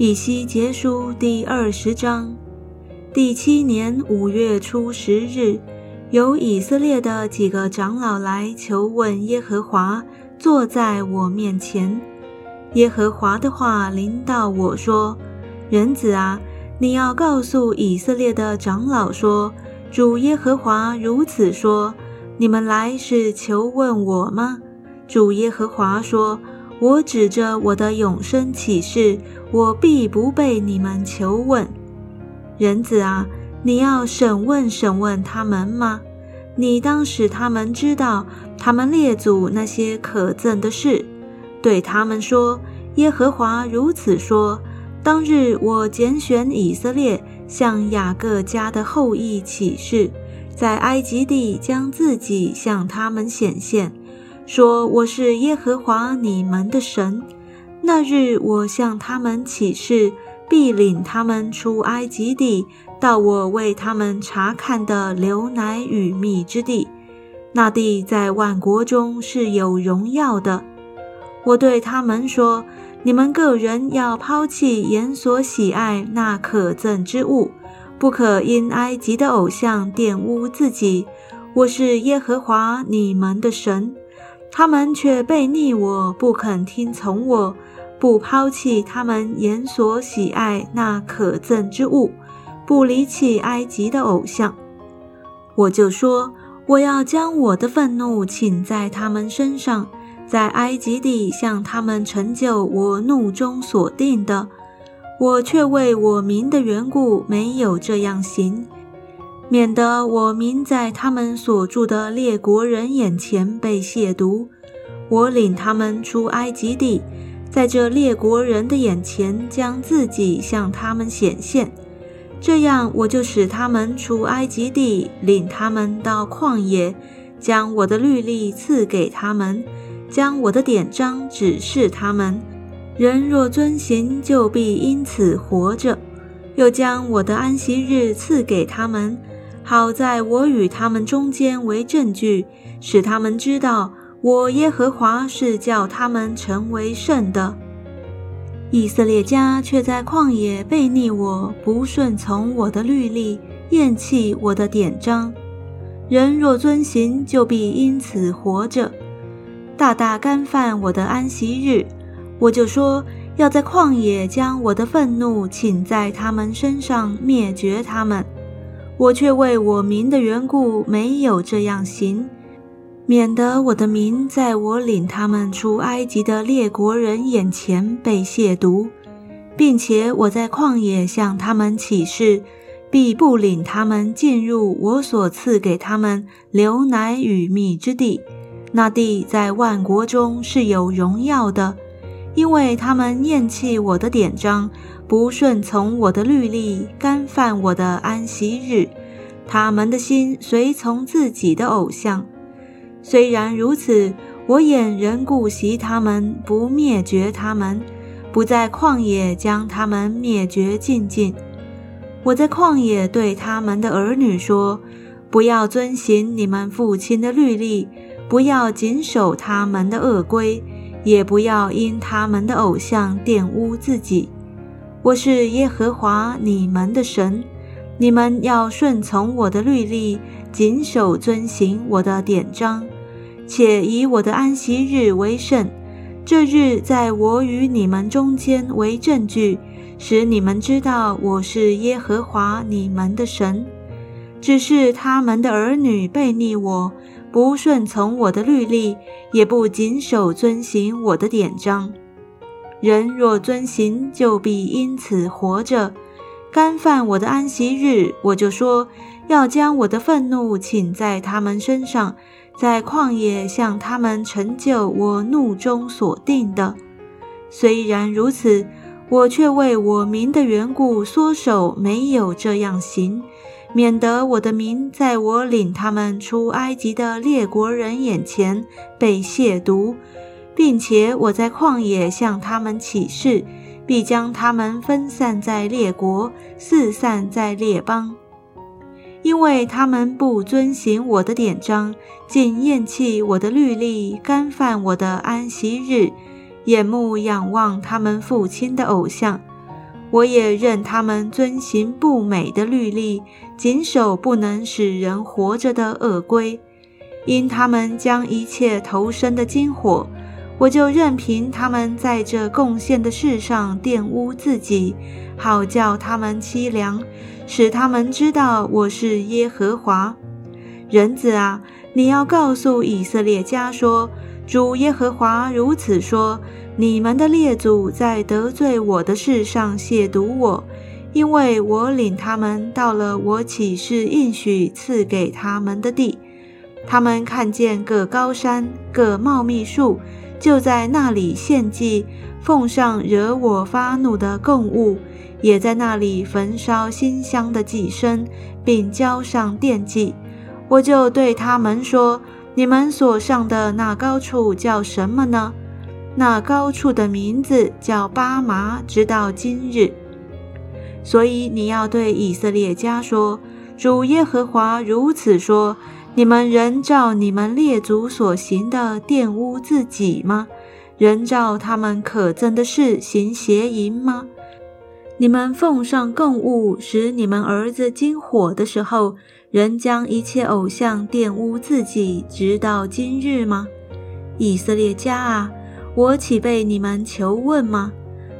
以西结书第二十章，第七年五月初十日，有以色列的几个长老来求问耶和华，坐在我面前。耶和华的话临到我说：“人子啊，你要告诉以色列的长老说，主耶和华如此说：你们来是求问我吗？主耶和华说。”我指着我的永生启示，我必不被你们求问。人子啊，你要审问审问他们吗？你当使他们知道他们列祖那些可憎的事，对他们说：耶和华如此说：当日我拣选以色列，向雅各家的后裔起誓，在埃及地将自己向他们显现。说我是耶和华你们的神。那日我向他们起誓，必领他们出埃及地，到我为他们查看的流奶与蜜之地。那地在万国中是有荣耀的。我对他们说：你们个人要抛弃眼所喜爱那可憎之物，不可因埃及的偶像玷污自己。我是耶和华你们的神。他们却背逆我，不肯听从我，不抛弃他们眼所喜爱那可憎之物，不离弃埃及的偶像。我就说，我要将我的愤怒倾在他们身上，在埃及地向他们成就我怒中所定的。我却为我民的缘故没有这样行。免得我民在他们所住的列国人眼前被亵渎，我领他们出埃及地，在这列国人的眼前将自己向他们显现，这样我就使他们出埃及地，领他们到旷野，将我的律例赐给他们，将我的典章指示他们。人若遵行，就必因此活着。又将我的安息日赐给他们。好在我与他们中间为证据，使他们知道我耶和华是叫他们成为圣的。以色列家却在旷野背逆我，不顺从我的律例，厌弃我的典章。人若遵行，就必因此活着。大大干犯我的安息日，我就说要在旷野将我的愤怒倾在他们身上，灭绝他们。我却为我民的缘故没有这样行，免得我的民在我领他们出埃及的列国人眼前被亵渎，并且我在旷野向他们起誓，必不领他们进入我所赐给他们流奶与蜜之地。那地在万国中是有荣耀的，因为他们厌弃我的典章。不顺从我的律例，干犯我的安息日，他们的心随从自己的偶像。虽然如此，我眼仍顾惜他们，不灭绝他们，不在旷野将他们灭绝尽尽。我在旷野对他们的儿女说：不要遵行你们父亲的律例，不要谨守他们的恶规，也不要因他们的偶像玷污自己。我是耶和华你们的神，你们要顺从我的律例，谨守遵行我的典章，且以我的安息日为圣。这日在我与你们中间为证据，使你们知道我是耶和华你们的神。只是他们的儿女背逆我，不顺从我的律例，也不谨守遵行我的典章。人若遵行，就必因此活着。干犯我的安息日，我就说要将我的愤怒请在他们身上，在旷野向他们成就我怒中所定的。虽然如此，我却为我民的缘故缩手，没有这样行，免得我的民在我领他们出埃及的列国人眼前被亵渎。并且我在旷野向他们起誓，必将他们分散在列国，四散在列邦，因为他们不遵行我的典章，竟厌弃我的律例，干犯我的安息日，眼目仰望他们父亲的偶像。我也任他们遵行不美的律例，谨守不能使人活着的恶规。因他们将一切投生的金火，我就任凭他们在这贡献的事上玷污自己，好叫他们凄凉，使他们知道我是耶和华。人子啊，你要告诉以色列家说：主耶和华如此说：你们的列祖在得罪我的事上亵渎我，因为我领他们到了我启示应许赐给他们的地。他们看见各高山、各茂密树，就在那里献祭，奉上惹我发怒的供物，也在那里焚烧馨香的祭牲，并交上奠祭。我就对他们说：“你们所上的那高处叫什么呢？那高处的名字叫巴麻，直到今日。所以你要对以色列家说：主耶和华如此说：你们仍照你们列祖所行的玷污自己吗？仍照他们可憎的事行邪淫吗？你们奉上供物，使你们儿子惊火的时候。”仍将一切偶像玷污自己，直到今日吗？以色列家啊，我岂被你们求问吗？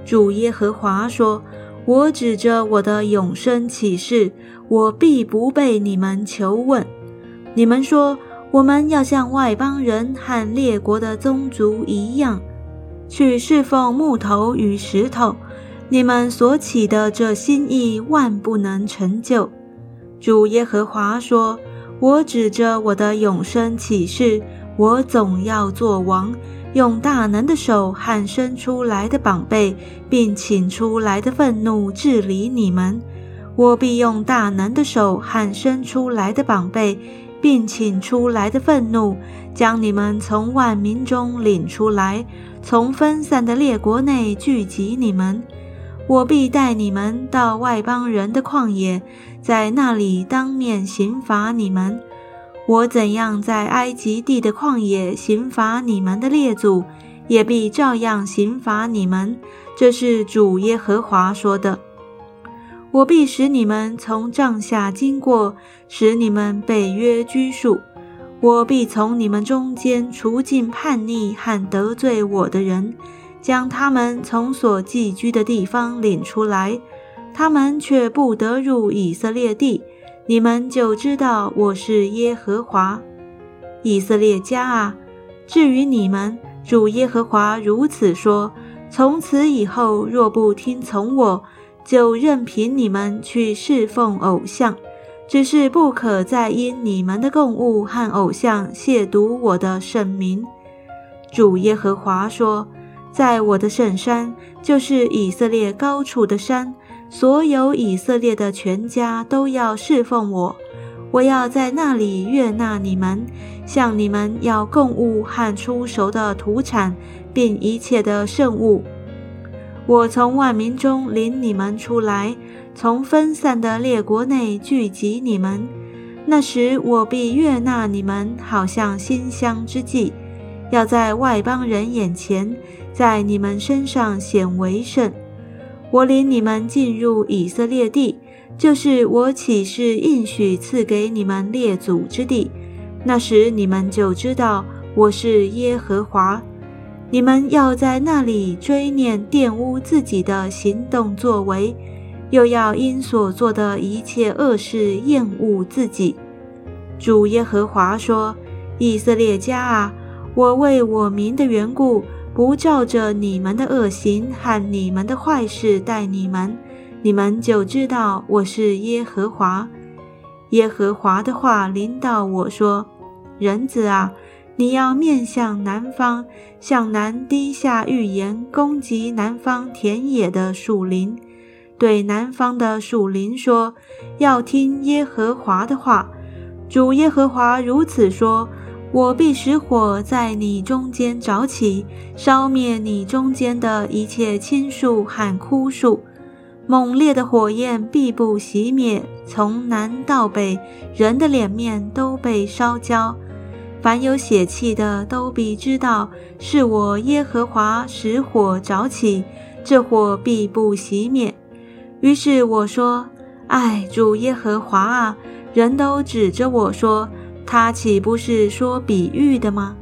主耶和华说：“我指着我的永生起誓，我必不被你们求问。你们说我们要像外邦人和列国的宗族一样，去侍奉木头与石头。你们所起的这心意，万不能成就。”主耶和华说：“我指着我的永生起誓，我总要做王，用大能的手和生出来的宝贝，并请出来的愤怒治理你们。我必用大能的手和生出来的宝贝，并请出来的愤怒，将你们从万民中领出来，从分散的列国内聚集你们。”我必带你们到外邦人的旷野，在那里当面刑罚你们。我怎样在埃及地的旷野刑罚你们的列祖，也必照样刑罚你们。这是主耶和华说的。我必使你们从帐下经过，使你们被约拘束。我必从你们中间除尽叛逆和得罪我的人。将他们从所寄居的地方领出来，他们却不得入以色列地，你们就知道我是耶和华。以色列家啊，至于你们，主耶和华如此说：从此以后，若不听从我，就任凭你们去侍奉偶像，只是不可再因你们的供物和偶像亵渎我的圣名。主耶和华说。在我的圣山，就是以色列高处的山，所有以色列的全家都要侍奉我。我要在那里悦纳你们，向你们要供物和出熟的土产，并一切的圣物。我从万民中领你们出来，从分散的列国内聚集你们。那时我必悦纳你们，好像馨香之祭，要在外邦人眼前。在你们身上显为圣。我领你们进入以色列地，就是我起誓应许赐给你们列祖之地。那时你们就知道我是耶和华。你们要在那里追念玷污自己的行动作为，又要因所做的一切恶事厌恶自己。主耶和华说：“以色列家啊，我为我民的缘故。”不照着你们的恶行和你们的坏事待你们，你们就知道我是耶和华。耶和华的话临到我说：“人子啊，你要面向南方，向南低下预言，攻击南方田野的树林，对南方的树林说：要听耶和华的话。主耶和华如此说。”我必使火在你中间着起，烧灭你中间的一切青树和枯树。猛烈的火焰必不熄灭，从南到北，人的脸面都被烧焦。凡有血气的都必知道，是我耶和华使火着起，这火必不熄灭。于是我说：“哎，主耶和华啊，人都指着我说，他岂不是说比喻的吗？”